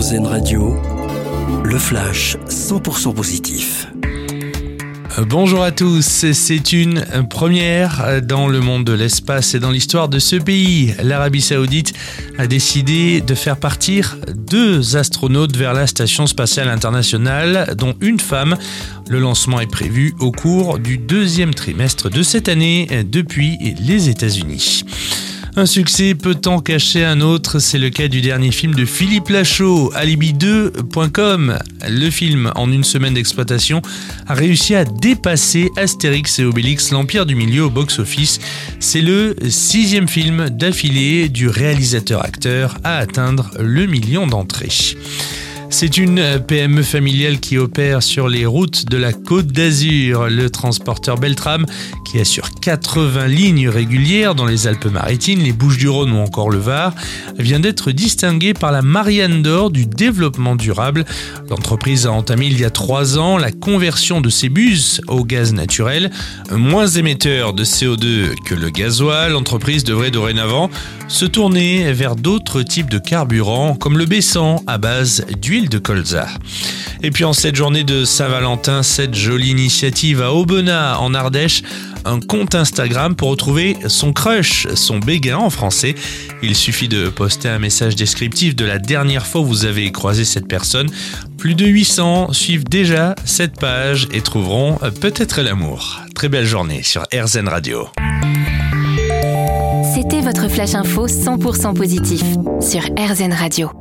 Radio, le flash 100% positif. Bonjour à tous, c'est une première dans le monde de l'espace et dans l'histoire de ce pays. L'Arabie saoudite a décidé de faire partir deux astronautes vers la Station spatiale internationale, dont une femme. Le lancement est prévu au cours du deuxième trimestre de cette année depuis les États-Unis. Un succès peut en cacher un autre, c'est le cas du dernier film de Philippe Lachaud, Alibi2.com. Le film, en une semaine d'exploitation, a réussi à dépasser Astérix et Obélix, l'Empire du Milieu au box-office. C'est le sixième film d'affilée du réalisateur-acteur à atteindre le million d'entrées. C'est une PME familiale qui opère sur les routes de la Côte d'Azur. Le transporteur Beltram, qui assure 80 lignes régulières dans les Alpes-Maritimes, les Bouches-du-Rhône ou encore le Var, vient d'être distingué par la Marianne d'Or du développement durable. L'entreprise a entamé il y a trois ans la conversion de ses bus au gaz naturel. Moins émetteur de CO2 que le gasoil, l'entreprise devrait dorénavant se tourner vers d'autres types de carburants comme le baissant à base d'huile de colza. Et puis en cette journée de Saint-Valentin, cette jolie initiative à Aubenas en Ardèche, un compte Instagram pour retrouver son crush, son béguin en français. Il suffit de poster un message descriptif de la dernière fois où vous avez croisé cette personne. Plus de 800 suivent déjà cette page et trouveront peut-être l'amour. Très belle journée sur RZN Radio. C'était votre flash info 100% positif sur RZN Radio.